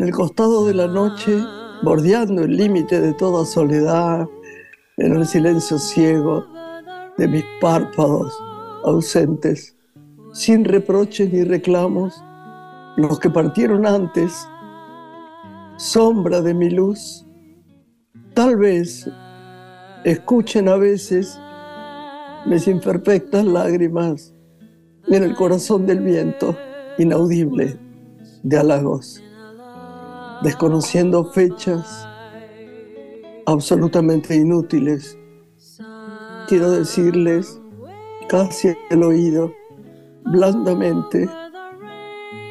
En el costado de la noche, bordeando el límite de toda soledad, en el silencio ciego de mis párpados ausentes, sin reproches ni reclamos, los que partieron antes, sombra de mi luz, tal vez escuchen a veces mis imperfectas lágrimas en el corazón del viento inaudible de halagos, desconociendo fechas absolutamente inútiles. Quiero decirles casi al oído, blandamente,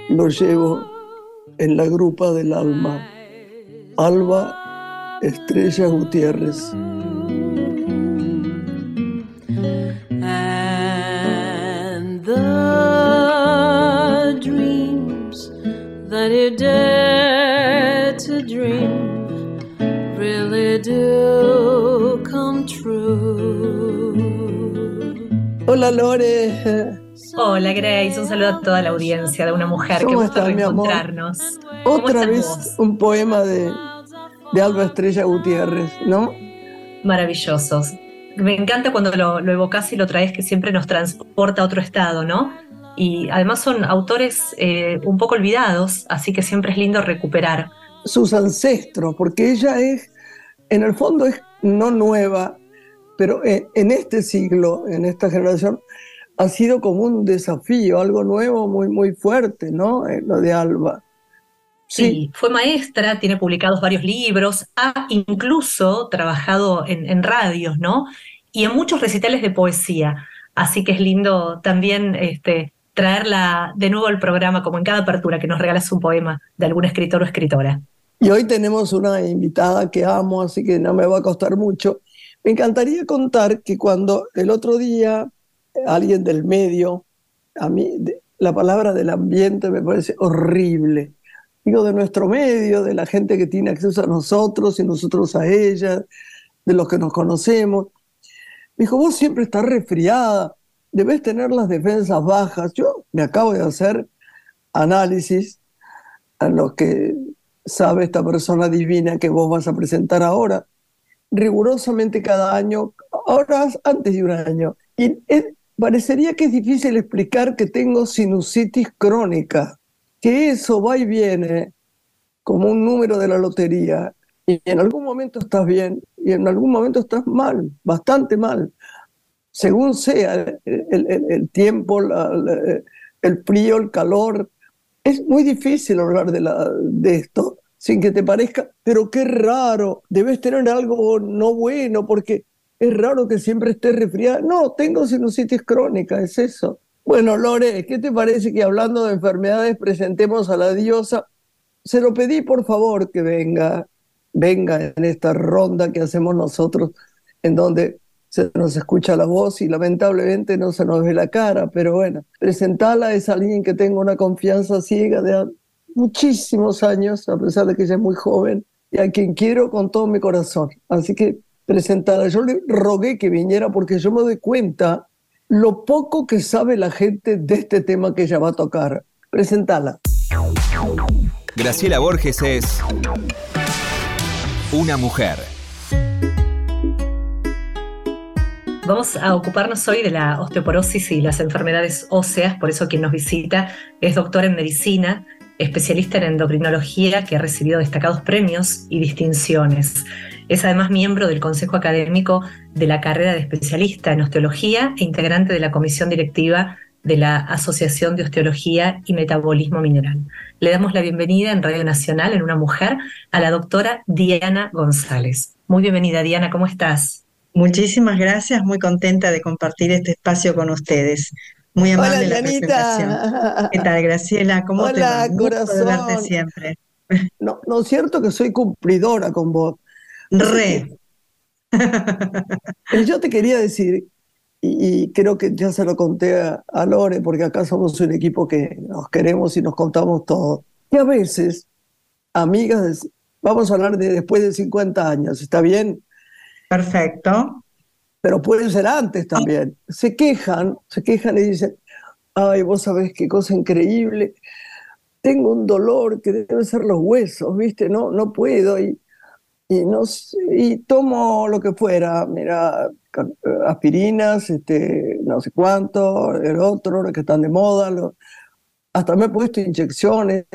lo llevo en la grupa del alma. Alba Estrella Gutiérrez. Hola Lore. Hola Grace, un saludo a toda la audiencia de una mujer que ¿Cómo gusta reencontrarnos. ¿Cómo Otra vez vos? un poema de, de Alba Estrella Gutiérrez, ¿no? Maravillosos. Me encanta cuando lo, lo evocás y lo traes, que siempre nos transporta a otro estado, ¿no? Y además son autores eh, un poco olvidados, así que siempre es lindo recuperar. Sus ancestros, porque ella es, en el fondo es no nueva, pero en, en este siglo, en esta generación, ha sido como un desafío, algo nuevo, muy, muy fuerte, ¿no? Eh, lo de Alba. Sí, fue maestra, tiene publicados varios libros, ha incluso trabajado en, en radios, ¿no? Y en muchos recitales de poesía. Así que es lindo también este, traerla de nuevo al programa, como en cada apertura, que nos regalas un poema de algún escritor o escritora. Y hoy tenemos una invitada que amo, así que no me va a costar mucho. Me encantaría contar que cuando el otro día alguien del medio, a mí la palabra del ambiente me parece horrible. Digo, de nuestro medio, de la gente que tiene acceso a nosotros y nosotros a ella, de los que nos conocemos. Me dijo, vos siempre estás resfriada, debes tener las defensas bajas. Yo me acabo de hacer análisis a los que sabe esta persona divina que vos vas a presentar ahora, rigurosamente cada año, horas antes de un año. Y parecería que es difícil explicar que tengo sinusitis crónica, que eso va y viene como un número de la lotería. Y en algún momento estás bien y en algún momento estás mal, bastante mal. Según sea el, tiempo, el frío, el calor, es muy difícil hablar de, la, de esto sin que te parezca, pero qué raro, debes tener algo no bueno porque es raro que siempre estés resfriada. No, tengo sinusitis crónica, es eso. Bueno, Lore, ¿qué te parece que hablando de enfermedades presentemos a la diosa? Se lo pedí por favor que venga, venga en esta ronda que hacemos nosotros, en donde se nos escucha la voz y lamentablemente no se nos ve la cara, pero bueno, presentarla es alguien que tengo una confianza ciega de muchísimos años, a pesar de que ella es muy joven, y a quien quiero con todo mi corazón. Así que presentarla, yo le rogué que viniera porque yo me doy cuenta lo poco que sabe la gente de este tema que ella va a tocar. Presentarla. Graciela Borges es una mujer. Vamos a ocuparnos hoy de la osteoporosis y las enfermedades óseas, por eso quien nos visita es doctor en medicina, especialista en endocrinología que ha recibido destacados premios y distinciones. Es además miembro del Consejo Académico de la carrera de especialista en osteología e integrante de la comisión directiva de la Asociación de Osteología y Metabolismo Mineral. Le damos la bienvenida en Radio Nacional, en Una Mujer, a la doctora Diana González. Muy bienvenida, Diana, ¿cómo estás? Muchísimas gracias, muy contenta de compartir este espacio con ustedes. Muy amable Hola, la presentación. Dianita. ¿Qué tal, Graciela? ¿Cómo te Hola, va? Un corazón. verte siempre. No, no es cierto que soy cumplidora con vos. Re. Pero yo te quería decir, y, y creo que ya se lo conté a, a Lore, porque acá somos un equipo que nos queremos y nos contamos todo, que a veces, amigas, vamos a hablar de después de 50 años, ¿está bien? Perfecto. Pero puede ser antes también. Se quejan, se quejan y dicen, ay, vos sabés qué cosa increíble. tengo un dolor que debe ser los huesos, ¿viste? No, no puedo y, y, no, y tomo lo que fuera, mira, aspirinas, este, no sé cuánto, el otro, lo que están de moda, hasta me he puesto inyecciones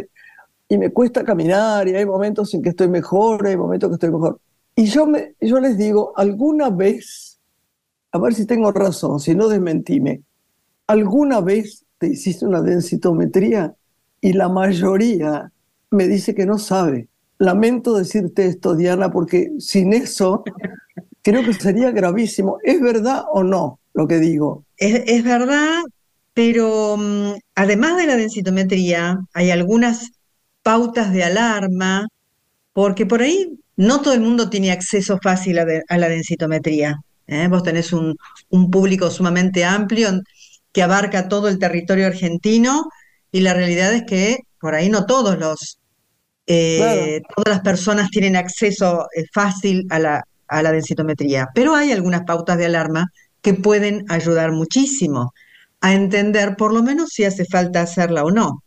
y me cuesta caminar y hay momentos en que estoy mejor, hay momentos que estoy mejor. Y yo, me, yo les digo, alguna vez, a ver si tengo razón, si no desmentime, ¿alguna vez te hiciste una densitometría? Y la mayoría me dice que no sabe. Lamento decirte esto, Diana, porque sin eso creo que sería gravísimo. ¿Es verdad o no lo que digo? Es, verdad, pero um, además de la densitometría, hay algunas pautas de alarma, porque por ahí no todo el mundo tiene acceso fácil a, la densitometría. ¿Eh? Vos tenés un, público sumamente amplio que abarca todo el territorio argentino y la realidad es que por ahí no todos los, eh, todas las personas tienen acceso eh, fácil a la, a la densitometría, pero hay algunas pautas de alarma que pueden ayudar muchísimo a entender por lo menos si hace falta hacerla o no.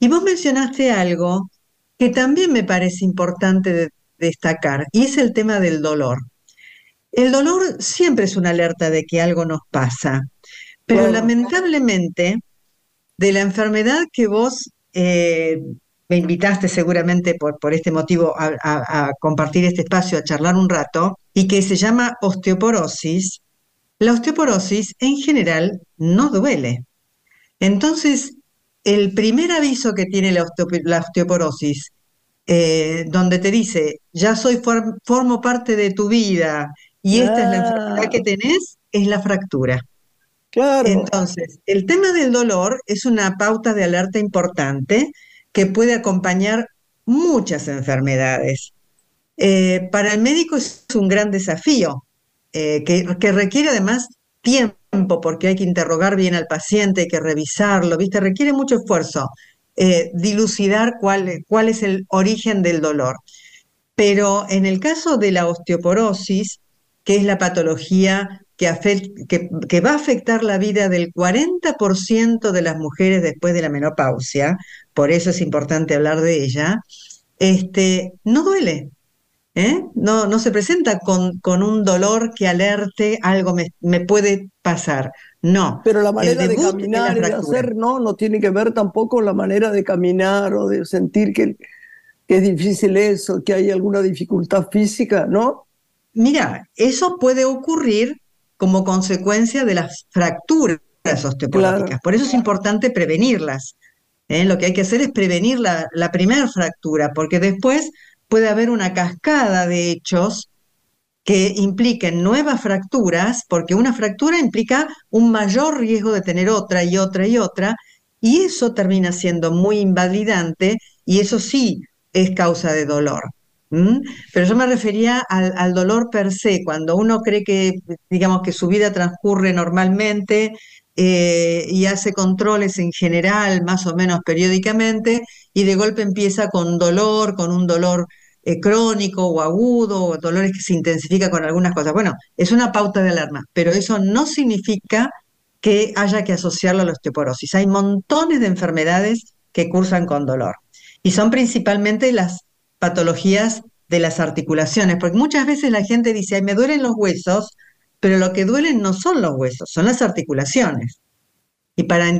Y vos mencionaste algo que también me parece importante destacar, y es el tema del dolor. El dolor siempre es una alerta de que algo nos pasa, pero lamentablemente de la enfermedad que vos eh, me invitaste seguramente por, por este motivo a, compartir este espacio, a charlar un rato, y que se llama osteoporosis, la osteoporosis en general no duele. Entonces, el primer aviso que tiene la, osteoporosis eh, donde te dice, ya soy formo parte de tu vida y esta es la enfermedad que tenés, es la fractura. claro, Entonces, el tema del dolor es una pauta de alerta importante que puede acompañar muchas enfermedades. Eh, para el médico es un gran desafío, eh, que, que requiere además tiempo, porque hay que interrogar bien al paciente, hay que revisarlo, ¿viste? Requiere mucho esfuerzo eh, dilucidar cuál, cuál es el origen del dolor. Pero en el caso de la osteoporosis, que es la patología que, afect- que- que va a afectar la vida del 40% de las mujeres después de la menopausia, por eso es importante hablar de ella, este, no duele, ¿eh? No, no se presenta con, con un dolor que alerte algo me, me puede pasar. No, pero la manera de caminar y de hacer, no, no tiene que ver tampoco la manera de caminar o de sentir que, que es difícil eso, que hay alguna dificultad física, ¿no? Mira, eso puede ocurrir como consecuencia de las fracturas osteoporóticas. Claro, Por eso es importante prevenirlas. ¿eh? Lo que hay que hacer es prevenir la, la primera fractura, porque después puede haber una cascada de hechos que impliquen nuevas fracturas, porque una fractura implica un mayor riesgo de tener otra y otra y otra, y eso termina siendo muy invalidante y eso sí es causa de dolor. ¿M? Pero yo me refería al, al dolor per se, cuando uno cree que, digamos, que su vida transcurre normalmente eh, y hace controles en general, más o menos periódicamente, y de golpe empieza con dolor, con un dolor eh, crónico o agudo, o dolores que se intensifica con algunas cosas. Bueno, es una pauta de alarma, pero eso no significa que haya que asociarlo a la osteoporosis. Hay montones de enfermedades que cursan con dolor y son principalmente las patologías de las articulaciones, porque muchas veces la gente dice, ay, me duelen los huesos, pero lo que duelen no son los huesos, son las articulaciones. Y para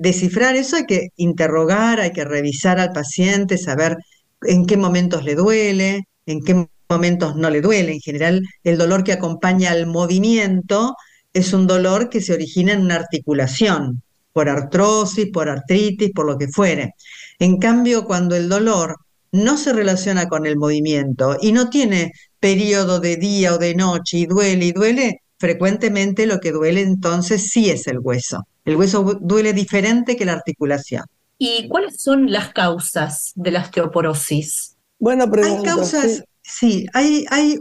descifrar eso hay que interrogar, hay que revisar al paciente, saber en qué momentos le duele, en qué momentos no le duele. En general, el dolor que acompaña al movimiento es un dolor que se origina en una articulación, por artrosis, por artritis, por lo que fuere. En cambio, cuando el dolor no se relaciona con el movimiento y no tiene periodo de día o de noche y duele y duele, frecuentemente lo que duele entonces sí es el hueso. El hueso du- duele diferente que la articulación. ¿Y cuáles son las causas de la osteoporosis? buena Hay pregunta, causas, sí. sí, hay, hay,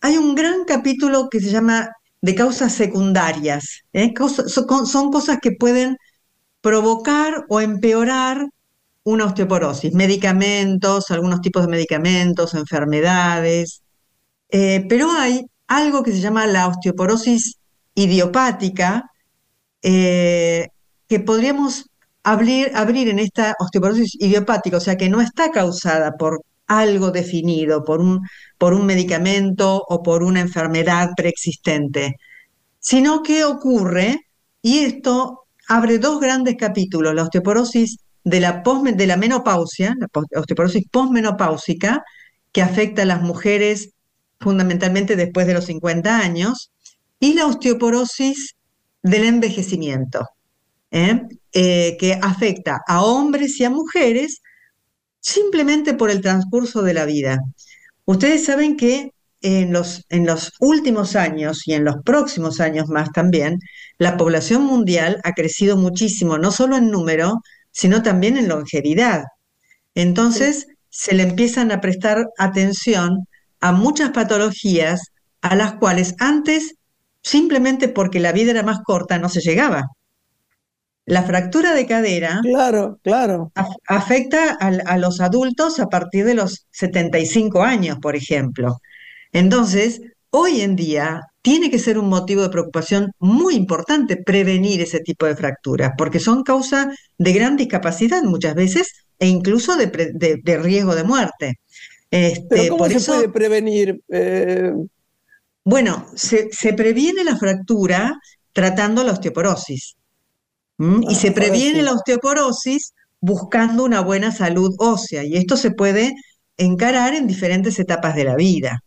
hay un gran capítulo que se llama de causas secundarias. ¿eh? Son cosas que pueden provocar o empeorar una osteoporosis, medicamentos, algunos tipos de medicamentos, enfermedades, eh, pero hay algo que se llama la osteoporosis idiopática, eh, que podríamos abrir, abrir en esta osteoporosis idiopática, o sea que no está causada por algo definido, por un, por un medicamento o por una enfermedad preexistente, sino que ocurre, y esto abre dos grandes capítulos, la osteoporosis de la, de la menopausia, la osteoporosis posmenopáusica, que afecta a las mujeres fundamentalmente después de los 50 años, y la osteoporosis del envejecimiento, ¿eh? Eh, que afecta a hombres y a mujeres simplemente por el transcurso de la vida. Ustedes saben que en los, en los últimos años y en los próximos años más también, la población mundial ha crecido muchísimo, no solo en número, sino también en longevidad. Entonces, se le empiezan a prestar atención a muchas patologías a las cuales antes, simplemente porque la vida era más corta, no se llegaba. La fractura de cadera claro, claro. afecta a, los adultos a partir de los 75 años, por ejemplo. Entonces, hoy en día tiene que ser un motivo de preocupación muy importante prevenir ese tipo de fracturas, porque son causa de gran discapacidad muchas veces e incluso de, riesgo de muerte. Este, ¿Cómo se puede prevenir? Eh, bueno, se, previene la fractura tratando la osteoporosis. y se ah, previene la osteoporosis buscando una buena salud ósea. Y esto se puede encarar en diferentes etapas de la vida.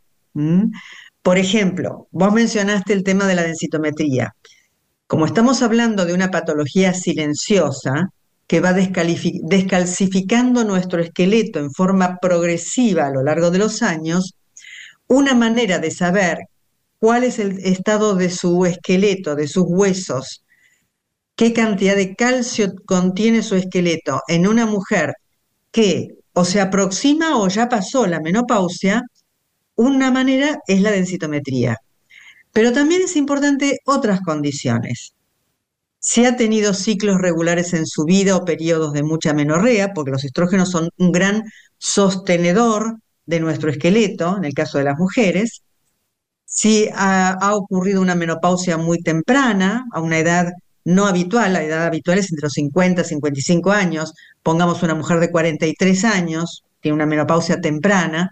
Por ejemplo, vos mencionaste el tema de la densitometría. Como estamos hablando de una patología silenciosa que va descalcificando nuestro esqueleto en forma progresiva a lo largo de los años, una manera de saber cuál es el estado de su esqueleto, de sus huesos, qué cantidad de calcio contiene su esqueleto en una mujer que o se aproxima o ya pasó la menopausia, una manera es la densitometría. Pero también es importante otras condiciones. Si ha tenido ciclos regulares en su vida o periodos de mucha menorrea, porque los estrógenos son un gran sostenedor de nuestro esqueleto, en el caso de las mujeres. Si ha, ocurrido una menopausia muy temprana, a una edad no habitual, la edad habitual es entre los 50 y 55 años, pongamos una mujer de 43 años, tiene una menopausia temprana,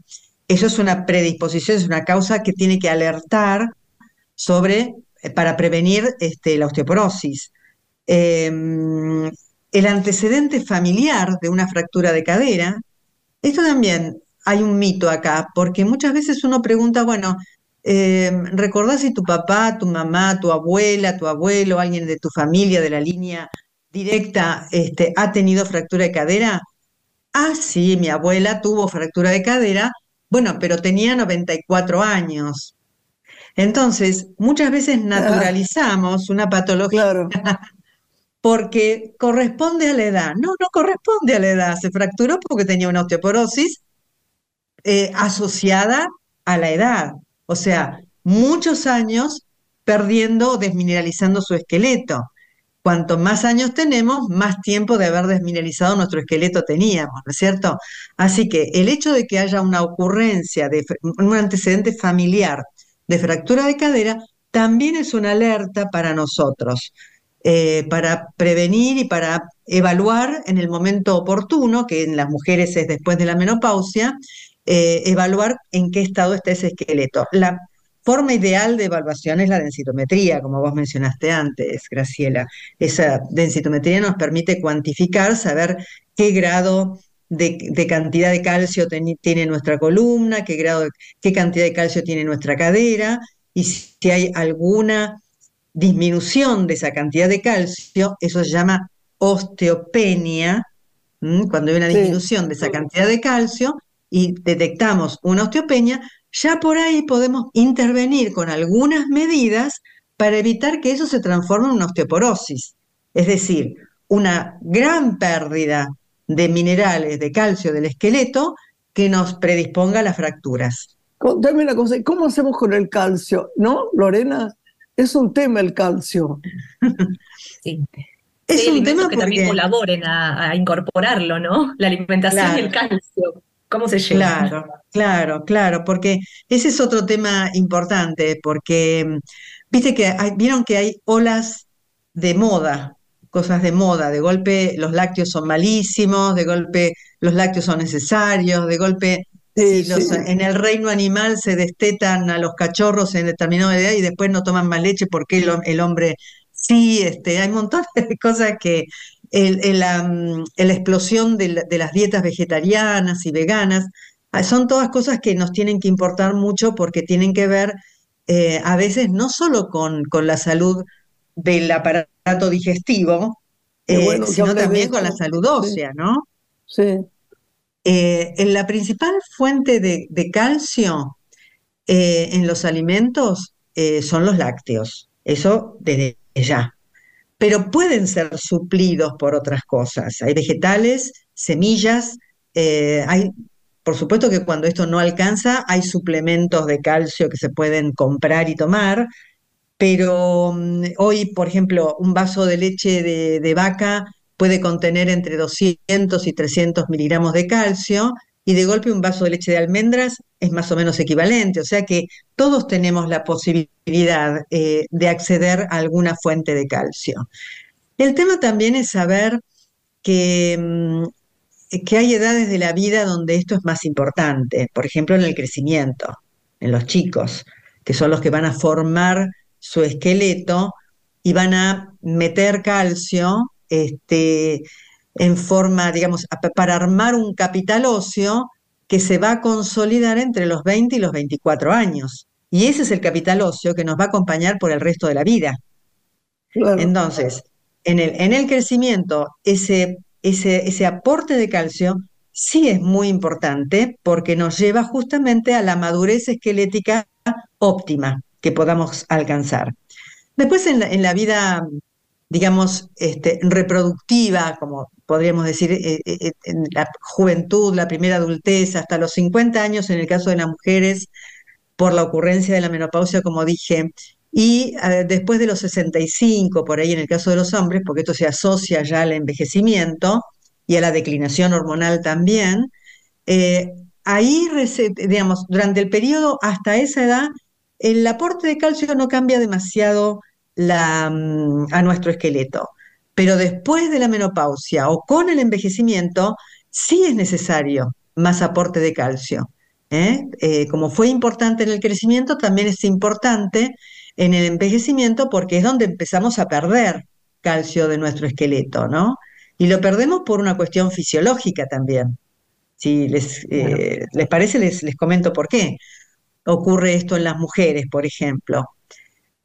eso es una predisposición, es una causa que tiene que alertar sobre, eh, para prevenir este, la osteoporosis. Em, el antecedente familiar de una fractura de cadera, esto también hay un mito acá, porque muchas veces uno pregunta, bueno, em, ¿recordás si tu papá, tu mamá, tu abuela, tu abuelo, alguien de tu familia, de la línea directa, este, ha tenido fractura de cadera? Ah, sí, mi abuela tuvo fractura de cadera, bueno, pero tenía 94 años. Entonces, muchas veces naturalizamos una patología porque corresponde a la edad. No, no corresponde a la edad. Se fracturó porque tenía una osteoporosis eh, asociada a la edad. O sea, muchos años perdiendo o desmineralizando su esqueleto. Cuanto más años tenemos, más tiempo de haber desmineralizado nuestro esqueleto teníamos, ¿no es cierto? Así que el hecho de que haya una ocurrencia de un antecedente familiar de fractura de cadera también es una alerta para nosotros, eh, para prevenir y para evaluar en el momento oportuno, que en las mujeres es después de la menopausia, eh, evaluar en qué estado está ese esqueleto. La forma ideal de evaluación es la densitometría, como vos mencionaste antes, Graciela. Esa densitometría nos permite cuantificar, saber qué grado de, cantidad de calcio tiene nuestra columna, qué, grado, qué cantidad de calcio tiene nuestra cadera, y si hay alguna disminución de esa cantidad de calcio, eso se llama osteopenia, cuando hay una disminución de esa cantidad de calcio y detectamos una osteopenia, ya por ahí podemos intervenir con algunas medidas para evitar que eso se transforme en una osteoporosis, es decir, una gran pérdida de minerales, de calcio del esqueleto que nos predisponga a las fracturas. Dame una cosa, ¿cómo hacemos con el calcio? ¿No, Lorena? Es un tema el calcio. sí. Es un tema que también colaboren a, incorporarlo, ¿no? La alimentación y el calcio. ¿Cómo se llega? Claro, claro, claro, porque ese es otro tema importante, porque viste que vieron que hay olas de moda, cosas de moda, de golpe los lácteos son malísimos, de golpe los lácteos son necesarios, de golpe Sí, si los- sí. en el reino animal se destetan a los cachorros en determinada edad y después no toman más leche porque el, el hombre sí, este, hay montones de cosas que el- el, la, la explosión de, la- de las dietas vegetarianas y veganas, ah, son todas cosas que nos tienen que importar mucho porque tienen que ver eh, a veces no solo con, con la salud del aparato digestivo, eh, bueno sino también con la salud Sí, ósea, ¿no? sí. Eh, en la principal fuente de, de calcio en los alimentos son los lácteos, eso desde ya. Pero pueden ser suplidos por otras cosas. Hay vegetales, semillas, eh, hay, por supuesto que cuando esto no alcanza, hay suplementos de calcio que se pueden comprar y tomar, pero mm, hoy, por ejemplo, un vaso de leche de, de vaca puede contener entre 200 y 300 miligramos de calcio y de golpe un vaso de leche de almendras es más o menos equivalente, o sea que todos tenemos la posibilidad eh, de acceder a alguna fuente de calcio. El tema también es saber que, mm, que hay edades de la vida donde esto es más importante, por ejemplo en el crecimiento, en los chicos, que son los que van a formar su esqueleto y van a meter calcio este, en forma, digamos, para armar un capital óseo que se va a consolidar entre los 20 y los 24 años. Y ese es el capital óseo que nos va a acompañar por el resto de la vida. Claro. Entonces, en el, en el crecimiento, ese, ese, ese aporte de calcio sí es muy importante porque nos lleva justamente a la madurez esquelética óptima que podamos alcanzar. Después en la, en la vida, digamos, este, reproductiva, como podríamos decir, eh, eh, en la juventud, la primera adultez, hasta los 50 años en el caso de las mujeres, por la ocurrencia de la menopausia, como dije, y eh, después de los 65, por ahí en el caso de los hombres, porque esto se asocia ya al envejecimiento y a la declinación hormonal también, eh, ahí, digamos, durante el periodo hasta esa edad, el aporte de calcio no cambia demasiado la, mm, a nuestro esqueleto, pero después de la menopausia o con el envejecimiento, sí es necesario más aporte de calcio. ¿eh? Eh, como fue importante en el crecimiento, también es importante en el envejecimiento porque es donde empezamos a perder calcio de nuestro esqueleto, ¿no? Y lo perdemos por una cuestión fisiológica también. Si les, eh, les parece, les, les comento por qué ocurre esto en las mujeres, por ejemplo.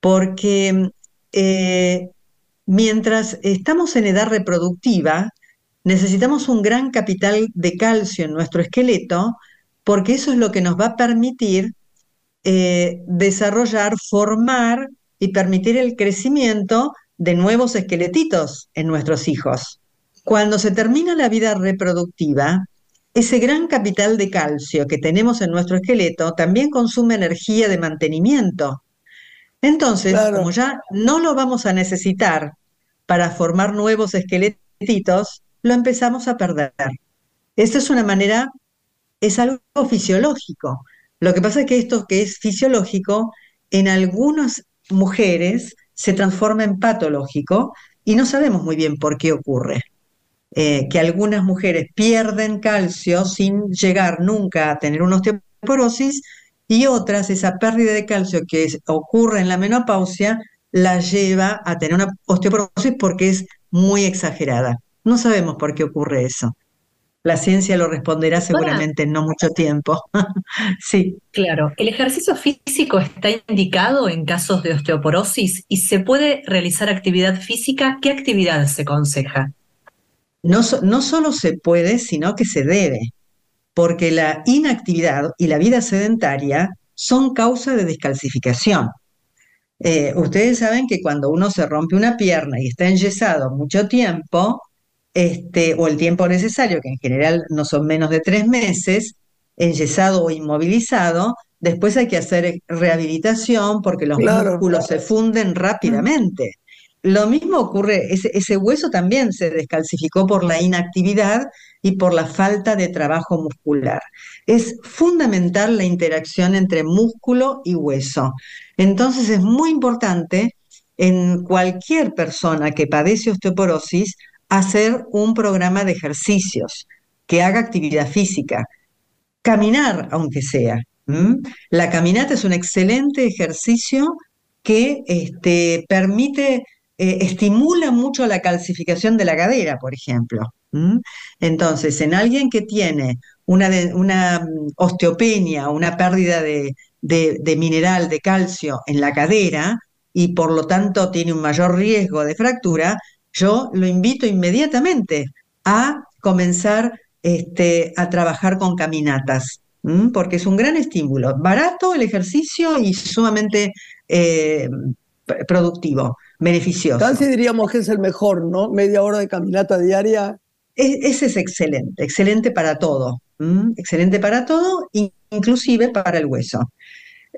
Porque eh, mientras estamos en edad reproductiva, necesitamos un gran capital de calcio en nuestro esqueleto, porque eso es lo que nos va a permitir eh, desarrollar, formar y permitir el crecimiento de nuevos esqueletitos en nuestros hijos. Cuando se termina la vida reproductiva, ese gran capital de calcio que tenemos en nuestro esqueleto también consume energía de mantenimiento. Entonces, Claro. como ya no lo vamos a necesitar para formar nuevos esqueletitos, lo empezamos a perder. Esta es una manera, es algo fisiológico. Lo que pasa es que esto que es fisiológico, en algunas mujeres se transforma en patológico y no sabemos muy bien por qué ocurre. Eh, que algunas mujeres pierden calcio sin llegar nunca a tener una osteoporosis y otras, esa pérdida de calcio que es- ocurre en la menopausia, la lleva a tener una osteoporosis porque es muy exagerada. No sabemos por qué ocurre eso. La ciencia lo responderá seguramente en no mucho tiempo. Sí. Claro, el ejercicio físico está indicado en casos de osteoporosis y se puede realizar actividad física. ¿Qué actividad se aconseja? No, no solo se puede, sino que se debe, porque la inactividad y la vida sedentaria son causa de descalcificación. Eh, ustedes saben que cuando uno se rompe una pierna y está enyesado mucho tiempo, este, o el tiempo necesario, que en general no son menos de tres meses, enyesado o inmovilizado, después hay que hacer rehabilitación porque los Claro. músculos se funden rápidamente. Lo mismo ocurre, ese, hueso también se descalcificó por la inactividad y por la falta de trabajo muscular. Es fundamental la interacción entre músculo y hueso. Entonces es muy importante en cualquier persona que padece osteoporosis hacer un programa de ejercicios, que haga actividad física, caminar aunque sea. La caminata es un excelente ejercicio que este, permite, eh, estimula mucho la calcificación de la cadera, por ejemplo. Entonces, en alguien que tiene una, mm, osteopenia, una pérdida de, de, mineral, de calcio en la cadera, y por lo tanto tiene un mayor riesgo de fractura, yo lo invito inmediatamente a comenzar este, a trabajar con caminatas, porque es un gran estímulo, barato el ejercicio y sumamente eh, productivo, beneficioso. Casi diríamos que es el mejor, ¿no? Media hora de caminata diaria. ese es excelente, excelente para todo, excelente para todo, inclusive para el hueso.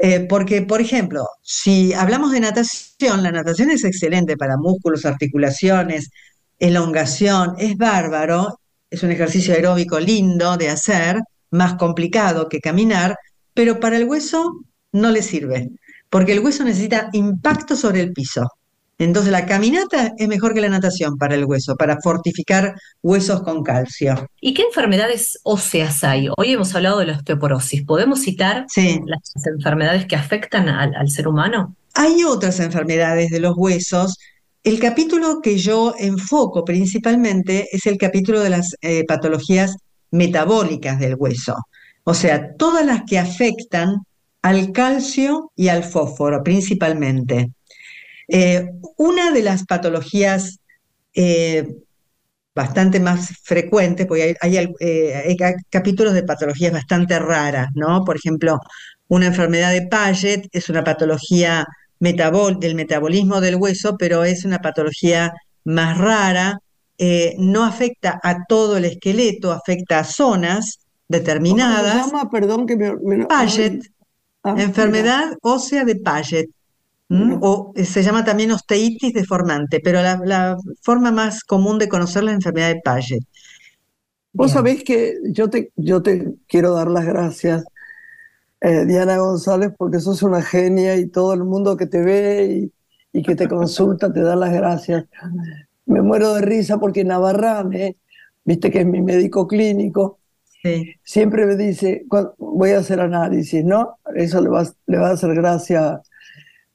Eh, porque, por ejemplo, si hablamos de natación, la natación es excelente para músculos, articulaciones, elongación, es bárbaro, es un ejercicio aeróbico lindo de hacer, más complicado que caminar, pero para el hueso no le sirve, porque el hueso necesita impacto sobre el piso. Entonces la caminata es mejor que la natación para el hueso, para fortificar huesos con calcio. ¿Y qué enfermedades óseas hay? Hoy hemos hablado de la osteoporosis. ¿Podemos citar las enfermedades que afectan al, ser humano? Hay otras enfermedades de los huesos. El capítulo que yo enfoco principalmente es el capítulo de las eh, patologías metabólicas del hueso. O sea, todas las que afectan al calcio y al fósforo principalmente. Eh, una de las patologías eh, bastante más frecuentes, porque eh, hay, capítulos de patologías bastante raras, ¿no? Por ejemplo, una enfermedad de Paget es una patología del metabolismo del hueso, pero es una patología más rara, no afecta a todo el esqueleto, afecta a zonas determinadas. ¿Cómo se llama? Perdón que me... Paget, ah, enfermedad ósea de Paget. O eh, se llama también osteitis deformante, pero la, forma más común de conocer la enfermedad de Paget. Vos sabés que yo te, yo te quiero dar las gracias, eh, Diana González, porque sos una genia y todo el mundo que te ve y, que te consulta te da las gracias. Me muero de risa porque Navarrame, viste que es mi médico clínico, siempre me dice, voy a hacer análisis, ¿no? Eso le va, le va a hacer gracia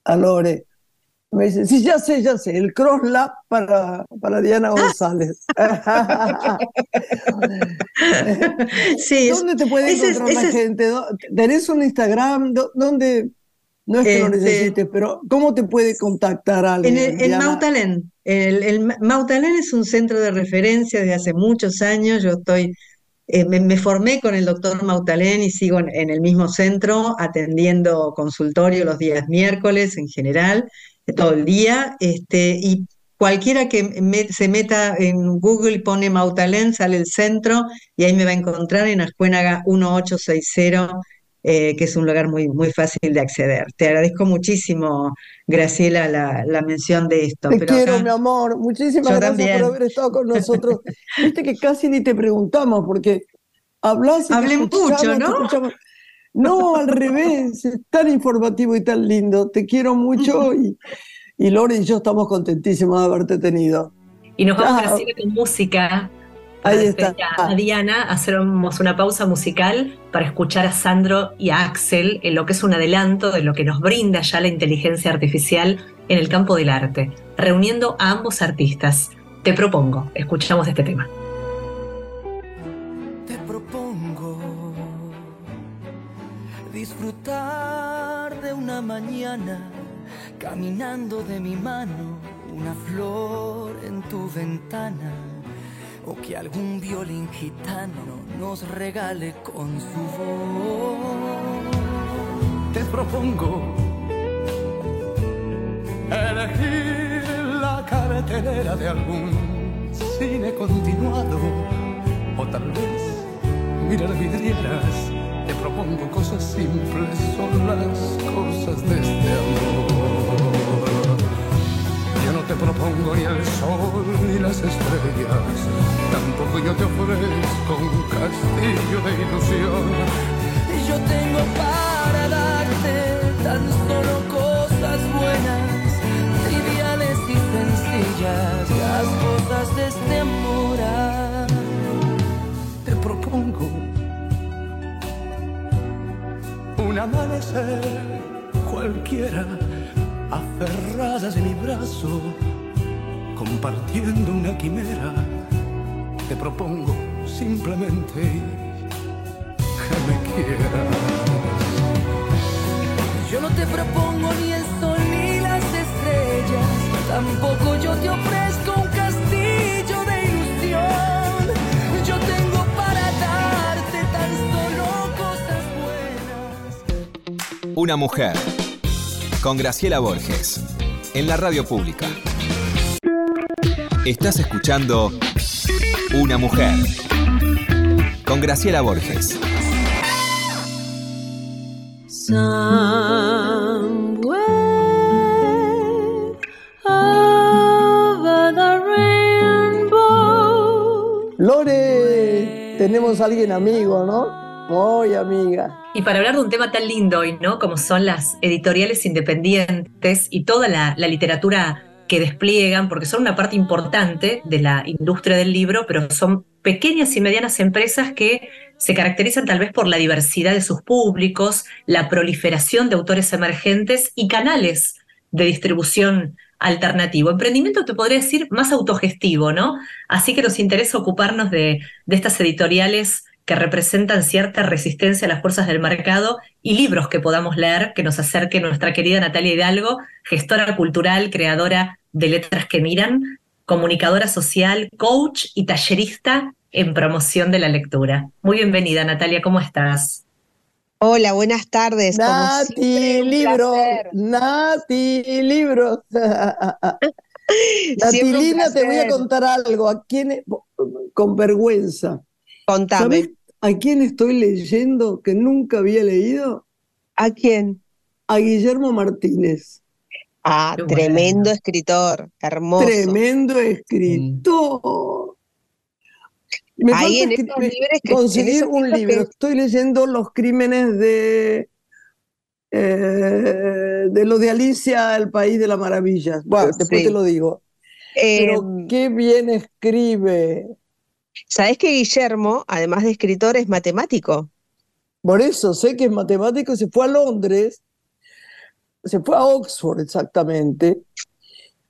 a Lore. Me dice, sí, ya sé, ya sé, el cross lab para, para Diana González. sí, ¿Dónde te puede encontrar la gente? ¿Tenés un Instagram? ¿Dónde? No es que lo este, necesites, pero ¿cómo te puede contactar alguien? En el, Mautalén. El, el, Mautalén es un centro de referencia desde hace muchos años. Yo estoy eh, me, formé con el doctor Mautalén y sigo en, el mismo centro atendiendo consultorio los días miércoles en general, eh, todo el día. Este, y cualquiera que se meta en Google y pone Mautalén, sale el centro y ahí me va a encontrar en Ascuénaga 1860 eh, que es un lugar muy, muy fácil de acceder. Te agradezco muchísimo, Graciela, la, mención de esto. Te quiero, mi amor. Muchísimas gracias por haber estado con nosotros. Viste que casi ni te preguntamos, porque hablas y Hablen mucho, ¿no? No, al revés, es tan informativo y tan lindo. Te quiero mucho y, y Lore y yo estamos contentísimos de haberte tenido. Y nos vamos, a seguir con música. Ahí está. A Diana, hacemos una pausa musical para escuchar a Sandro y a Axel en lo que es un adelanto de lo que nos brinda ya la inteligencia artificial en el campo del arte, reuniendo a ambos artistas. Te propongo, escuchamos este tema. Te propongo disfrutar de una mañana caminando de mi mano, una flor en tu ventana o que algún violín gitano nos regale con su voz. Te propongo elegir la cartelera de algún cine continuado o tal vez mirar vidrieras. Te propongo cosas simples, son las cosas de este amor no propongo ni al sol ni las estrellas, tampoco yo te ofrezco un castillo de ilusión. Y Yo tengo para darte tan solo cosas buenas, triviales y sencillas, las cosas de este amor. Te propongo un amanecer cualquiera aferradas de mi brazo compartiendo una quimera. Te propongo simplemente que me quieras. Yo no te propongo ni el sol ni las estrellas, tampoco yo te ofrezco un castillo de ilusión. Yo tengo para darte tan solo cosas buenas. Una mujer. Con Graciela Borges. En la radio pública. Estás escuchando Una mujer. Con Graciela Borges. Somewhere over the rainbow. Lore, tenemos a alguien amigo, ¿no? Muy amiga. Y para hablar de un tema tan lindo hoy, ¿no? Como son las editoriales independientes y toda la, la literatura que despliegan, porque son una parte importante de la industria del libro, pero son pequeñas y medianas empresas que se caracterizan tal vez por la diversidad de sus públicos, la proliferación de autores emergentes y canales de distribución alternativo. Emprendimiento te podría decir más autogestivo, ¿no? Así que nos interesa ocuparnos de, de estas editoriales que representan cierta resistencia a las fuerzas del mercado y libros que podamos leer que nos acerque nuestra querida Natalia Hidalgo, gestora cultural, creadora de letras que miran, comunicadora social, coach y tallerista en promoción de la lectura. Muy bienvenida, Natalia, ¿cómo estás? Hola, buenas tardes. Nati, siempre, libro. Nati, libro. Siempre un Natilina, te voy a contar algo. ¿A quién, con vergüenza. Contame. ¿Sabes a quién estoy leyendo que nunca había leído? ¿A quién? A Guillermo Martínez. Ah, Qué tremendo bueno. escritor, hermoso. Tremendo escritor. Me Ahí falta en libros que- conseguir un libro. que- Estoy leyendo Los crímenes de, eh, de lo de Alicia, el país de las maravillas. Bueno, después Sí. te lo digo. Pero Eh, qué bien escribe. ¿Sabés que Guillermo, además de escritor, es matemático? Por eso sé que es matemático y se fue a Londres, se fue a Oxford exactamente,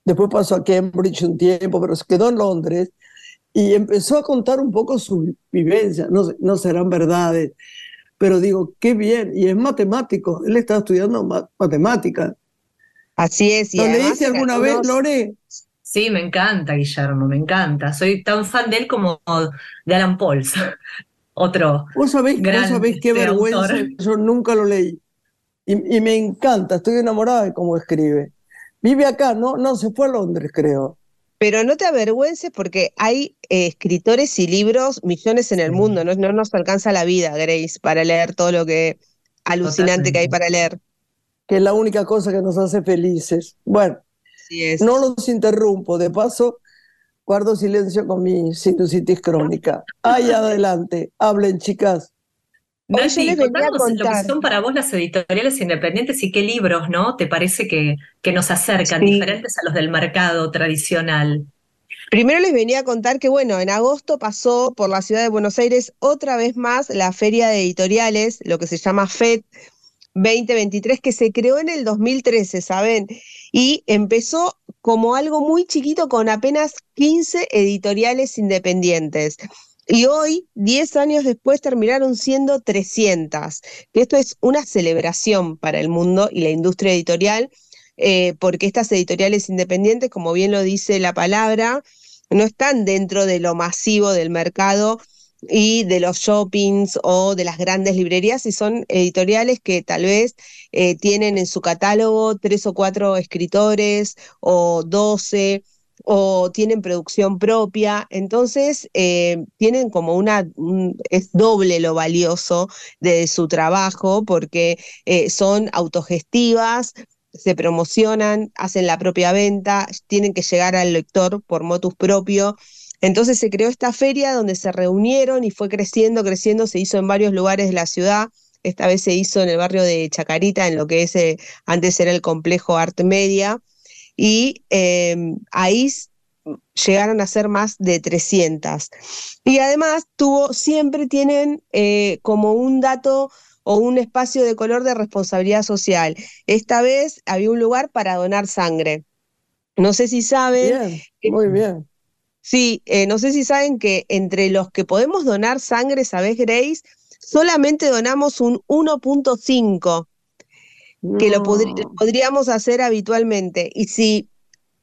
después pasó a Cambridge un tiempo, pero se quedó en Londres y empezó a contar un poco su vivencia, no, no serán verdades, pero digo, qué bien, y es matemático, él está estudiando ma- matemática. Así es. Y ¿Lo además leíste en alguna vez, Lore? Sí, me encanta, Guillermo, me encanta. Soy tan fan de él como de Alan Pauls, otro. Vos sabés, vos Gran, sabés qué vergüenza, autor. yo nunca lo leí. Y, y me encanta, estoy enamorada de cómo escribe. Vive acá, no, no, se fue a Londres, creo. Pero no te avergüences porque hay eh, escritores y libros millones en el Sí. mundo. No, no nos alcanza la vida, Grace, para leer todo lo que alucinante que hay para leer. que es la única cosa que nos hace felices. Bueno, Así es. no los interrumpo, de paso guardo silencio con mi sinusitis crónica. Ay, adelante, hablen chicas. A contanos lo que son para vos las editoriales independientes y qué libros, ¿no? ¿Te parece que, que nos acercan, Sí. diferentes a los del mercado tradicional? Primero les venía a contar que, bueno, en agosto pasó por la ciudad de Buenos Aires otra vez más la Feria de Editoriales, lo que se llama FED 2023, que se creó en el 2013, ¿saben? Y empezó como algo muy chiquito con apenas 15 editoriales independientes. Y hoy, 10 años después, terminaron siendo 300. Que esto es una celebración para el mundo y la industria editorial, eh, porque estas editoriales independientes, como bien lo dice la palabra, no están dentro de lo masivo del mercado y de los shoppings o de las grandes librerías, y son editoriales que tal vez eh, tienen en su catálogo tres o cuatro escritores o doce o tienen producción propia, entonces eh, tienen como una, un- es doble lo valioso de su trabajo porque eh, son autogestivas, se promocionan, hacen la propia venta, tienen que llegar al lector por motus propio. Entonces se creó esta feria donde se reunieron y fue creciendo, creciendo, se hizo en varios lugares de la ciudad. Esta vez se hizo en el barrio de Chacarita, en lo que eh, antes era el complejo Art Media. Y eh, ahí llegaron a ser más de 300. Y además tuvo, siempre tienen eh, como un dato o un espacio de color de responsabilidad social. Esta vez había un lugar para donar sangre. No sé si saben. Bien, muy bien. Sí, eh, no sé si saben que entre los que podemos donar sangre, ¿sabés, Grace? Solamente donamos un 1.5, que lo podríamos hacer habitualmente. Y si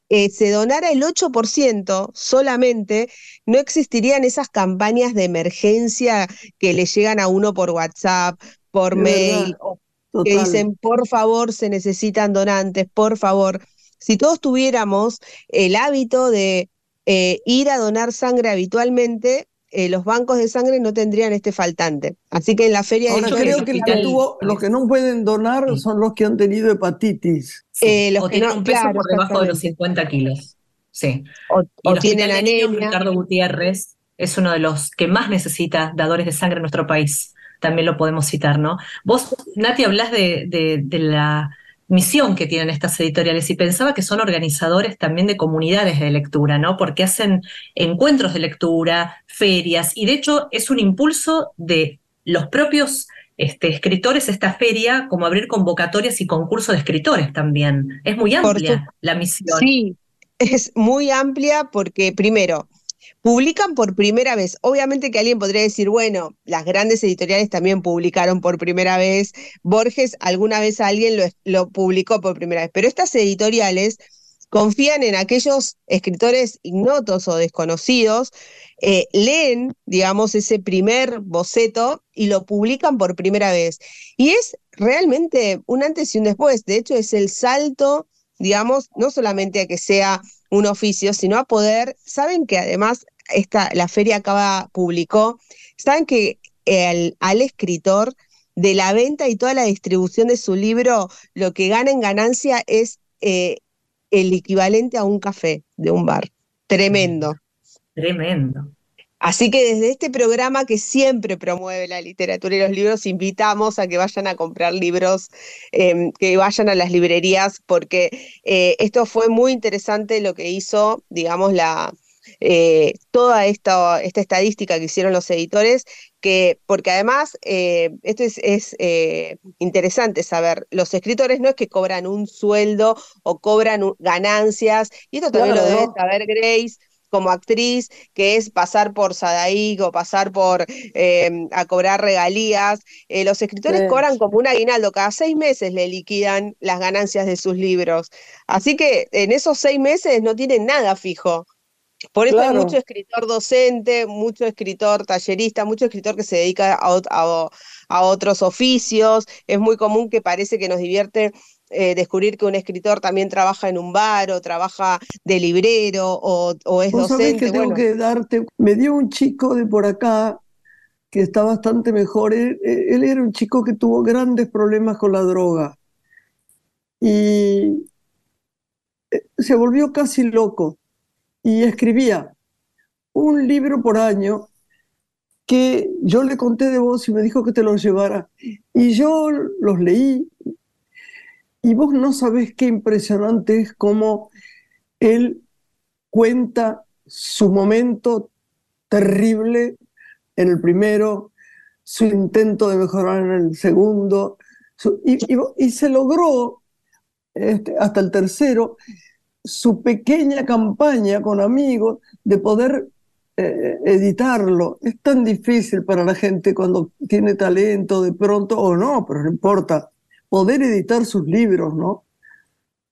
eh, se donara el 8% solamente, no existirían esas campañas de emergencia que le llegan a uno por WhatsApp, por mail, o que dicen, por favor, se necesitan donantes, por favor. Si todos tuviéramos el hábito de eh, ir a donar sangre habitualmente, eh, los bancos de sangre no tendrían este faltante. Así que en la feria de Ahora historia creo que hospital- que tuvo, los que no pueden donar Sí. son los que han tenido hepatitis. Sí, Eh, los o que tienen no- un peso claro, por debajo de los exactamente. 50 kilos. Sí. o, Y o tienen de Niños anemia. Ricardo Gutiérrez es uno de los que más necesita dadores de sangre en nuestro país. También lo podemos citar, ¿no? Vos, Nati, hablás de, de- de la misión que tienen estas editoriales y pensaba que son organizadores también de comunidades de lectura, ¿no? Porque hacen encuentros de lectura, ferias, y de hecho es un impulso de los propios este, escritores esta feria, como abrir convocatorias y concursos de escritores también. Es muy amplia la misión. Sí, es muy amplia porque primero, publican por primera vez. Obviamente que alguien podría decir, bueno, las grandes editoriales también publicaron por primera vez. Borges alguna vez alguien lo, publicó por primera vez, pero estas editoriales confían en aquellos escritores ignotos o desconocidos, eh, leen, digamos, ese primer boceto y lo publican por primera vez. Y es realmente un antes y un después. De hecho, es el salto, digamos, no solamente a que sea un oficio, sino a poder, saben que además esta, la feria acaba, publicó, saben que el, al escritor de la venta y toda la distribución de su libro, lo que gana en ganancia es eh, el equivalente a un café de un bar. Tremendo. Tremendo. Así que desde este programa que siempre promueve la literatura y los libros, invitamos a que vayan a comprar libros, eh, que vayan a las librerías, porque eh, esto fue muy interesante lo que hizo, digamos, la, eh, toda esta, esta estadística que hicieron los editores, que, porque además, eh, esto es, es eh, interesante saber, los escritores no es que cobran un sueldo o cobran un- ganancias, y esto también lo debe saber Grace como actriz, que es pasar por Sadaic o pasar por eh, a cobrar regalías. Eh, los escritores Sí. cobran como un aguinaldo, cada seis meses le liquidan las ganancias de sus libros. Así que en esos seis meses no tienen nada fijo. Por eso hay mucho escritor docente, mucho escritor tallerista, mucho escritor que se dedica a, a- a otros oficios. Es muy común que parece que nos divierte eh, descubrir que un escritor también trabaja en un bar o trabaja de librero o, o es Vos sabés docente. que tengo Bueno, que darte, me dio un chico de por acá que está bastante mejor. Él, él era un chico que tuvo grandes problemas con la droga y eh, se volvió casi loco y escribía un libro por año que yo le conté de vos y me dijo que te los llevara. Y yo los leí y vos no sabés qué impresionante es cómo él cuenta su momento terrible en el primero, su intento de mejorar en el segundo, y se logró este, hasta el tercero su pequeña campaña con amigos de poder eh, editarlo. Es tan difícil para la gente cuando tiene talento de pronto, o no, pero no importa, poder editar sus libros, ¿no?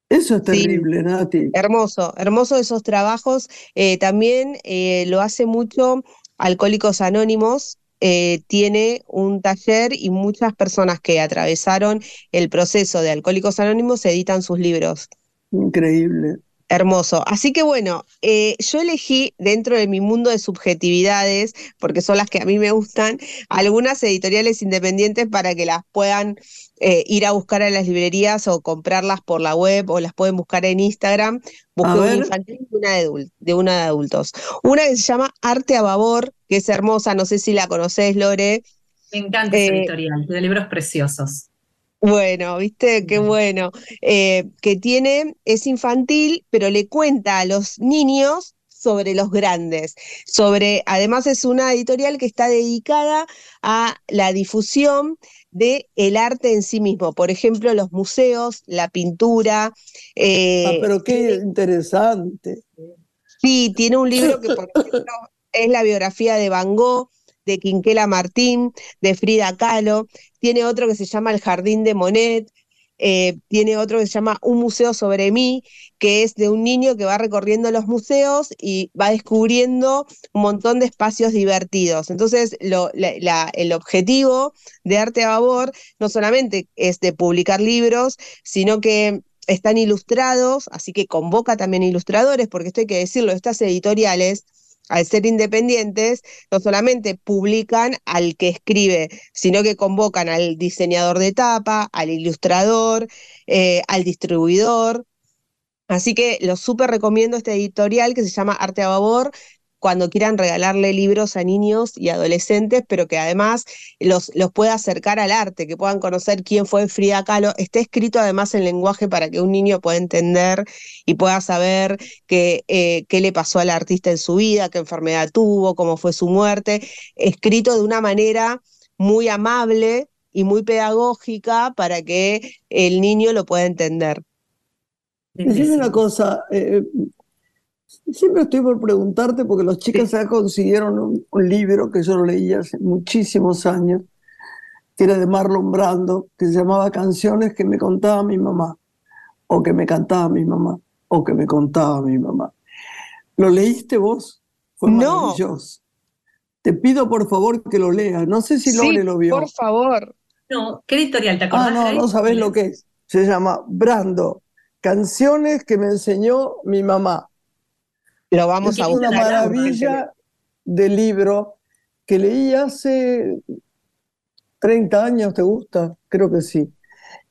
Eso es Sí. terrible, Nati. Hermoso, hermoso esos trabajos. Eh, también eh, lo hace mucho Alcohólicos Anónimos. eh, tiene un taller y muchas personas que atravesaron el proceso de Alcohólicos Anónimos editan sus libros. Increíble. Hermoso. Así que bueno, eh, yo elegí dentro de mi mundo de subjetividades, porque son las que a mí me gustan, algunas editoriales independientes para que las puedan eh, ir a buscar a las librerías o comprarlas por la web o las pueden buscar en Instagram. Busqué A una ver. infantil y una de, adul- de una de adultos. Una que se llama Arte a Babor, que es hermosa, no sé si la conoces, Lore. Me encanta ese Eh, editorial, de libros preciosos. Bueno, viste, qué bueno. Eh, que tiene, es infantil, pero le cuenta a los niños sobre los grandes, sobre, además es una editorial que está dedicada a la difusión de el arte en sí mismo, por ejemplo, los museos, la pintura. eh, Ah, pero qué interesante. Sí, tiene un libro que, por ejemplo, es la biografía de Van Gogh, de Quinquela Martín, de Frida Kahlo. Tiene otro que se llama El Jardín de Monet. eh, tiene otro que se llama Un museo sobre mí, que es de un niño que va recorriendo los museos y va descubriendo un montón de espacios divertidos. Entonces, el objetivo de Arte a Babor no solamente es de publicar libros, sino que están ilustrados, así que convoca también ilustradores, porque esto hay que decirlo, estas editoriales, al ser independientes, no solamente publican al que escribe, sino que convocan al diseñador de tapa, al ilustrador, eh, al distribuidor. Así que lo súper recomiendo este editorial que se llama Arte a Babor, cuando quieran regalarle libros a niños y adolescentes, pero que además los, los pueda acercar al arte, que puedan conocer quién fue Frida Kahlo. Está escrito además en lenguaje para que un niño pueda entender y pueda saber qué, eh, qué le pasó al artista en su vida, qué enfermedad tuvo, cómo fue su muerte, escrito de una manera muy amable y muy pedagógica para que el niño lo pueda entender. Decime una cosa, eh, siempre estoy por preguntarte, porque los chicos ya consiguieron un, un libro que yo lo leí hace muchísimos años, que era de Marlon Brando, que se llamaba Canciones que me contaba mi mamá, o que me cantaba mi mamá, o que me contaba mi mamá. ¿Lo leíste vos? Fue No. maravilloso. Te pido por favor que lo leas. No sé si Sí, Lore lo vio. por favor. No, ¿qué editorial? ¿Te Ah, acordás? no, Grace? no sabés lo que es. Se llama Brando, Canciones que me enseñó mi mamá. Lo vamos es a una maravilla de libro que leí hace 30 años, ¿te gusta? Creo que sí.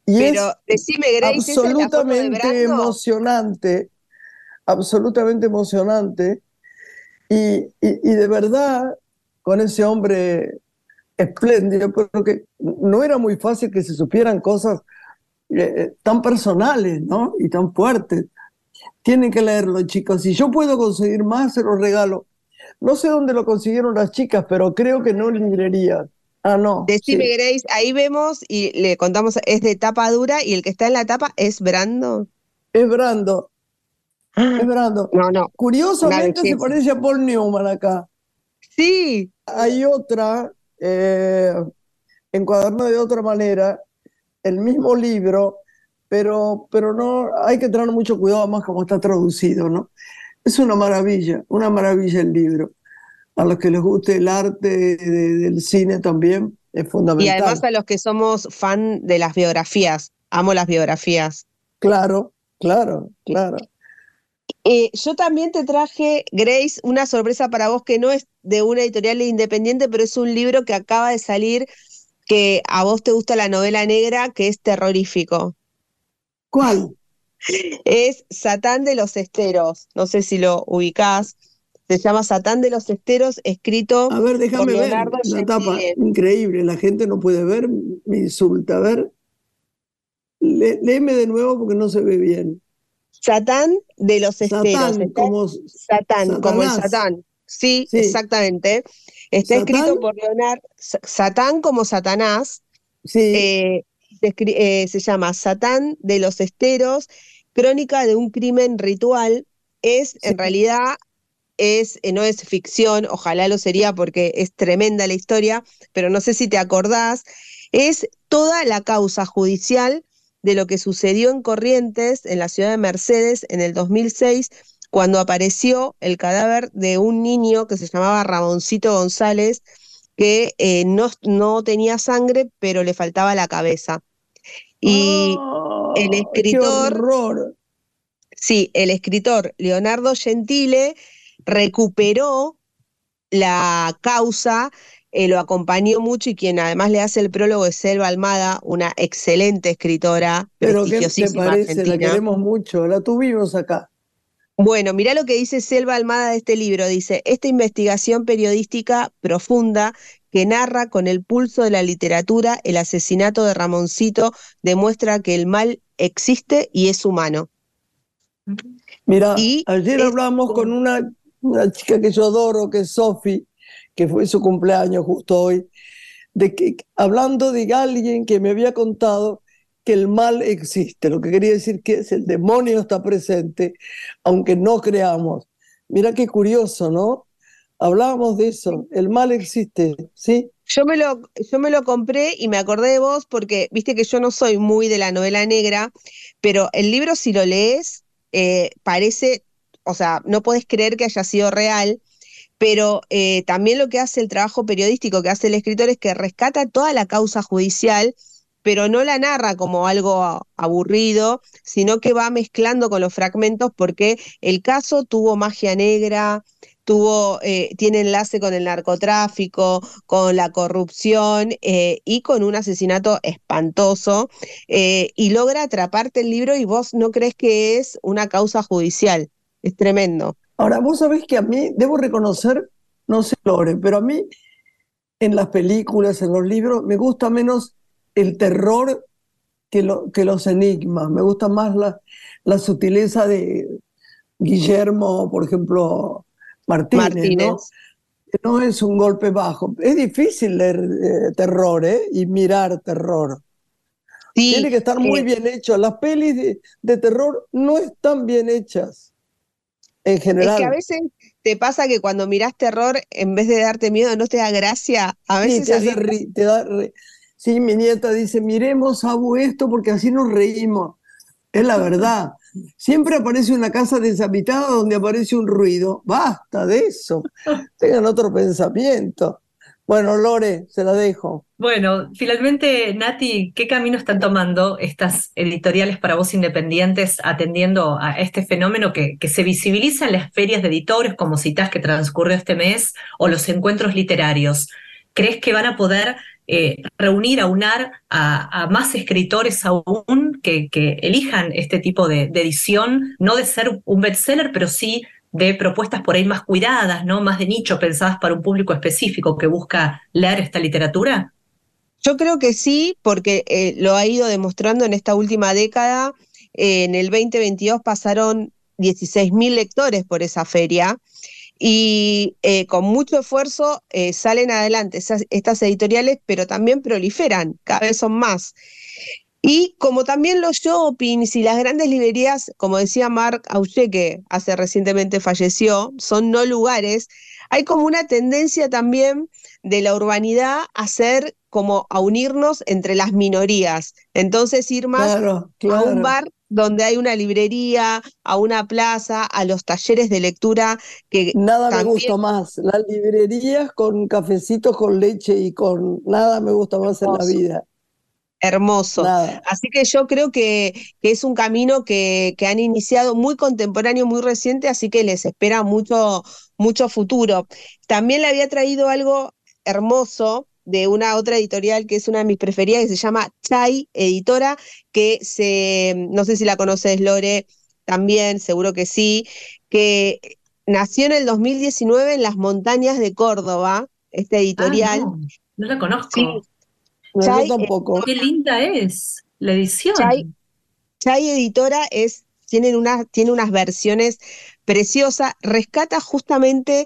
Y Pero es decime, Grace, ¿esa es la foto de absolutamente emocionante, absolutamente emocionante. Y, y- y de verdad, con ese hombre espléndido, pero que no era muy fácil que se supieran cosas eh, eh, tan personales, ¿no? Y tan fuertes. Tienen que leerlo, chicos. Si yo puedo conseguir más, se los regalo. No sé dónde lo consiguieron las chicas, pero creo que no en librerías. Ah, no. Decime, sí. Grace, ahí vemos y le contamos, es de tapa dura y el que está en la tapa es Brando. Es Brando. Es Brando. No, no. Curiosamente se parece a Paul Newman acá. Sí, Hay otra, eh, encuadernada de otra manera, el mismo libro, pero, pero no, hay que tener mucho cuidado además como está traducido, ¿no? Es una maravilla, una maravilla el libro. A los que les guste el arte de- del cine también es y fundamental. además a los que somos fan de las biografías, amo las biografías. Claro, claro, claro. Eh, yo también te traje, Grace, una sorpresa para vos que no es de una editorial independiente, pero es un libro que acaba de salir, que a vos te gusta la novela negra, que es terrorífico. ¿Cuál? Es Satán de los Esteros, no sé si lo ubicás. Se llama Satán de los Esteros, escrito A ver, déjame ver Leonardo la tapa. Increíble, la gente no puede ver, me insulta. A ver, lé- léeme de nuevo porque no se ve bien. Satán de los Esteros. Satán, Está- como Satán, como el. Satán. Sí, Sí. exactamente. Está ¿Satán? escrito por Leonardo Satán como Satanás. Sí, eh, se, eh, se llama Satán de los Esteros, crónica de un crimen ritual. Es, en realidad, es, eh, no es ficción, ojalá lo sería porque es tremenda la historia, pero no sé si te acordás, es toda la causa judicial de lo que sucedió en Corrientes, en la ciudad de Mercedes, en el 2006, cuando apareció el cadáver de un niño que se llamaba Ramoncito González, que eh, no, no tenía sangre, pero le faltaba la cabeza. Y el escritor- sí, el escritor Leonardo Gentile recuperó la causa, eh, lo acompañó mucho y quien además le hace el prólogo es Selva Almada, una excelente escritora, Pero ¿qué te parece? La queremos mucho, la tuvimos acá. Bueno, mirá lo que dice Selva Almada de este libro. Dice, esta investigación periodística profunda que narra con el pulso de la literatura el asesinato de Ramoncito demuestra que el mal existe y es humano. Mira, Y ayer es hablamos con una una chica que yo adoro, que es Sophie, que fue su cumpleaños justo hoy, de que hablando de alguien que me había contado que el mal existe, lo que quería decir que es el demonio está presente, aunque no creamos. Mira qué curioso, ¿no? Hablábamos de eso, el mal existe, ¿sí? Yo me, lo, yo me lo compré y me acordé de vos porque viste que yo no soy muy de la novela negra, pero el libro si lo lees eh, parece, o sea, no puedes creer que haya sido real, pero eh, también lo que hace el trabajo periodístico que hace el escritor es que rescata toda la causa judicial, pero no la narra como algo aburrido, sino que va mezclando con los fragmentos porque el caso tuvo magia negra, tuvo, eh, tiene enlace con el narcotráfico, con la corrupción eh, y con un asesinato espantoso, eh, y logra atraparte el libro y vos no crees que es una causa judicial. Es tremendo. Ahora, vos sabés que a mí, debo reconocer, no sé, Lore, pero a mí en las películas, en los libros, me gusta menos el terror que, lo, que los enigmas. Me gusta más la, la sutileza de Guillermo, por ejemplo, Martínez, ¿no? No es un golpe bajo. Es difícil leer eh, terror ¿eh? y mirar terror. Tiene que estar muy eh, bien hecho. Las pelis de, de, terror no están bien hechas, en general. Es que a veces te pasa que cuando miras terror, en vez de darte miedo, no te da gracia. A veces sí, te hace ri, te da sí, mi nieta dice, miremos, Abu, esto porque así nos reímos. Es la verdad. Siempre aparece una casa deshabitada donde aparece un ruido. Basta de eso. Tengan otro pensamiento. Bueno, Lore, se la dejo. Bueno, finalmente, Nati, ¿qué camino están tomando estas editoriales para vos independientes atendiendo a este fenómeno que, que se visibiliza en las ferias de editores, como citas que transcurrió este mes, o los encuentros literarios? ¿Crees que van a poder eh, reunir, aunar a, a, más escritores aún que, que elijan este tipo de, de, edición, no de ser un bestseller, pero sí de propuestas por ahí más cuidadas, ¿no? Más de nicho, pensadas para un público específico que busca leer esta literatura? Yo creo que sí, porque eh, lo ha ido demostrando en esta última década. Eh, en el 2022 pasaron 16.000 lectores por esa feria y eh, con mucho esfuerzo eh, salen adelante esas, estas editoriales, pero también proliferan, cada vez son más. Y como también los shoppings y las grandes librerías, como decía Marc Auché, que hace recientemente falleció, son no lugares, hay como una tendencia también de la urbanidad a ser como a unirnos entre las minorías. Entonces ir más claro, claro. a un bar donde hay una librería, a una plaza, a los talleres de lectura que nada también... me gusta más, las librerías con cafecitos con leche y con nada me gusta más en la vida. Hermoso. Nada. Así que yo creo que, que es un camino que, que, han iniciado muy contemporáneo, muy reciente, así que les espera mucho, mucho futuro. También le había traído algo hermoso de una otra editorial que es una de mis preferidas, que se llama Chai Editora, que se, no sé si la conoces, Lore, también, seguro que sí, que nació en el 2019 en las montañas de Córdoba, esta editorial. Ah, no, no, la conozco. Sí. No, Chai, yo tampoco. Qué linda es la edición. Chai, Chai Editora es, tienen una, tiene unas versiones preciosas, rescata justamente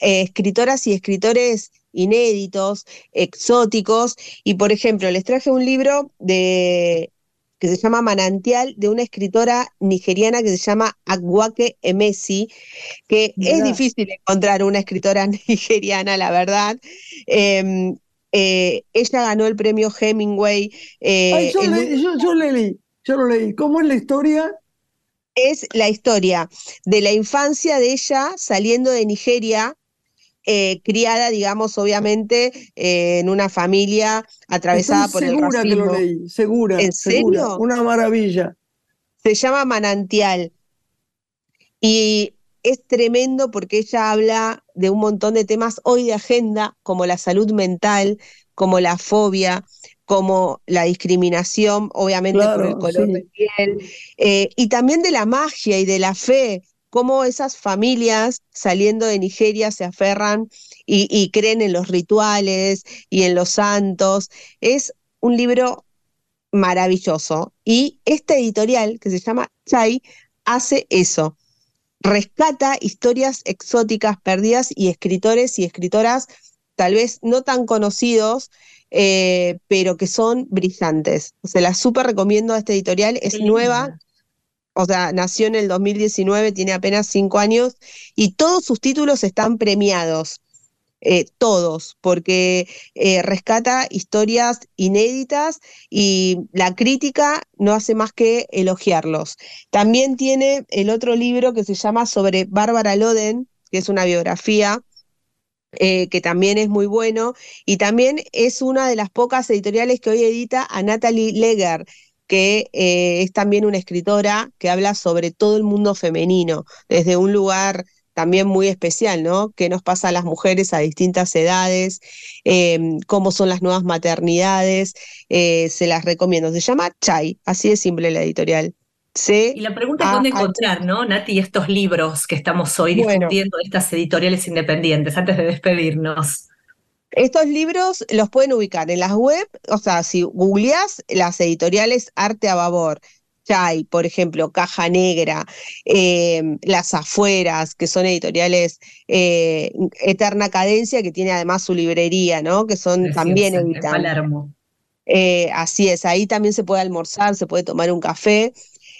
eh, escritoras y escritores inéditos, exóticos, y por ejemplo, les traje un libro de que se llama Manantial, de una escritora nigeriana que se llama Agwake Emesi, que es difícil encontrar una escritora nigeriana, la verdad. Eh, eh, ella ganó el premio Hemingway. Eh, Ay, yo, le, yo, yo, leí, yo lo leí. ¿Cómo es la historia? Es la historia de la infancia de ella saliendo de Nigeria eh, criada, digamos, obviamente, eh, en una familia atravesada Estoy por el segura racismo. que lo leí, segura. ¿En segura. serio? Una maravilla. Se llama Manantial. Y es tremendo porque ella habla de un montón de temas hoy de agenda, como la salud mental, como la fobia, como la discriminación, obviamente claro, por el color sí. de piel, eh, y también de la magia y de la fe, cómo esas familias saliendo de Nigeria se aferran y, y, creen en los rituales y en los santos. Es un libro maravilloso. Y esta editorial, que se llama Chai, hace eso. rescata historias exóticas perdidas y escritores y escritoras tal vez no tan conocidos, eh, pero que son brillantes. Se la súper recomiendo a esta editorial, es nueva, o sea, nació en el 2019, tiene apenas cinco años y todos sus títulos están premiados. Eh, todos, porque eh, rescata historias inéditas y la crítica no hace más que elogiarlos. También tiene el otro libro que se llama sobre Bárbara Loden, que es una biografía eh, que también es muy bueno, y también es una de las pocas editoriales que hoy edita a Natalie Leger, que es también una escritora que habla sobre todo el mundo femenino, desde un lugar también muy especial, ¿no? ¿Qué nos pasa a las mujeres a distintas edades? Em, ¿Cómo son las nuevas maternidades? Eh, se las recomiendo. Se llama Chai, así de simple la editorial. y la pregunta es dónde encontrar, ¿no, Nati, estos libros que estamos hoy discutiendo, estas editoriales independientes, antes de despedirnos? Estos libros los pueden ubicar en las web, o sea, si googleás las editoriales Arte a Babor, Chai, por ejemplo, Caja Negra, em, Las Afueras, que son editoriales eh, Eterna Cadencia, que tiene además su librería, ¿no? Que son también editadas. Eh, así es, ahí también se puede almorzar, se puede tomar un café.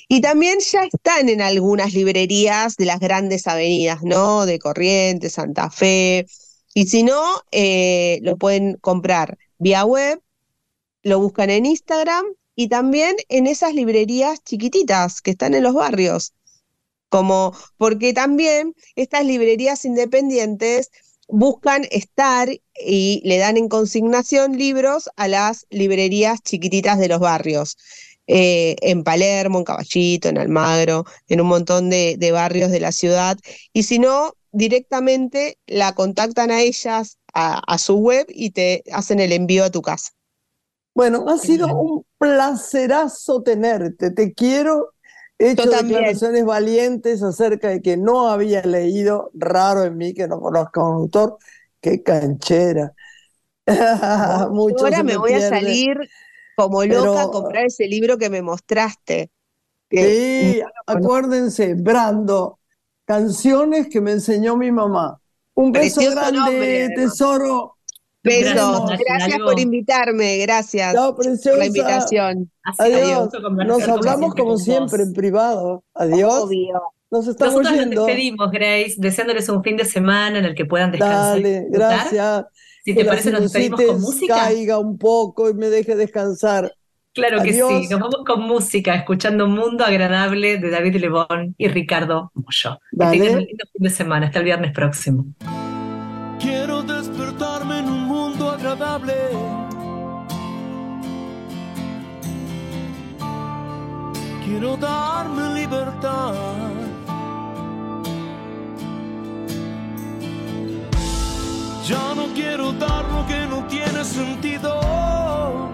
Y también ya están en algunas librerías de las grandes avenidas, ¿no? De Corrientes, Santa Fe. Y si no, eh, lo pueden comprar vía web, lo buscan en Instagram y también en esas librerías chiquititas que están en los barrios. Como, porque también estas librerías independientes buscan estar y le dan en consignación libros a las librerías chiquititas de los barrios. Eh, en Palermo, en Caballito, en Almagro, en un montón de, barrios de la ciudad. Y si no, directamente la contactan a ellas, a su web y te hacen el envío a tu casa. Bueno, ha sido un placerazo tenerte. Te quiero. He hecho declaraciones valientes acerca de que no había leído, raro en mí que no conozca a un autor. Qué canchera. ahora me, voy a salir como loca a comprar ese libro que me mostraste. sí, acuérdense, Brando, canciones que me enseñó mi mamá. Un beso grande, tesoro. Besos, gracias, por invitarme, gracias por la invitación. Adiós. Nos hablamos como siempre en privado. Adiós. Nos estamos Nosotros nos despedimos, Grace, deseándoles un fin de semana en el que puedan descansar. Dale, gracias. Si te parece, nos despedimos con música. caiga un poco y me deje descansar. Claro que sí, nos vamos con música, escuchando Un Mundo Agradable de David Lebón y Ricardo Moyo. Que tengan un lindo fin de semana, hasta el viernes próximo. Quiero despertarme en un mundo agradable. Quiero darme libertad. Ya no quiero dar lo que no tiene sentido.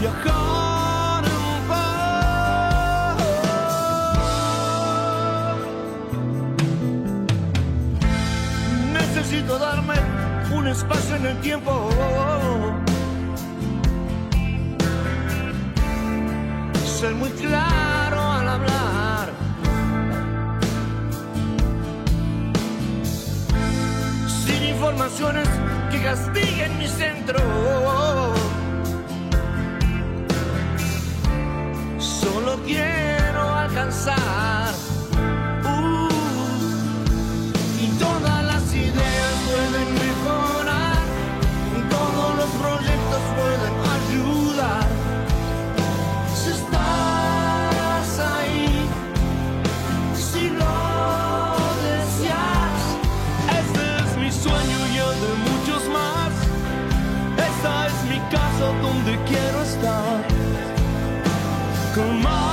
viajar. darme un espacio en el tiempo. Ser muy claro al hablar. Sin informaciones que castiguen mi centro. Solo quiero alcanzar come on.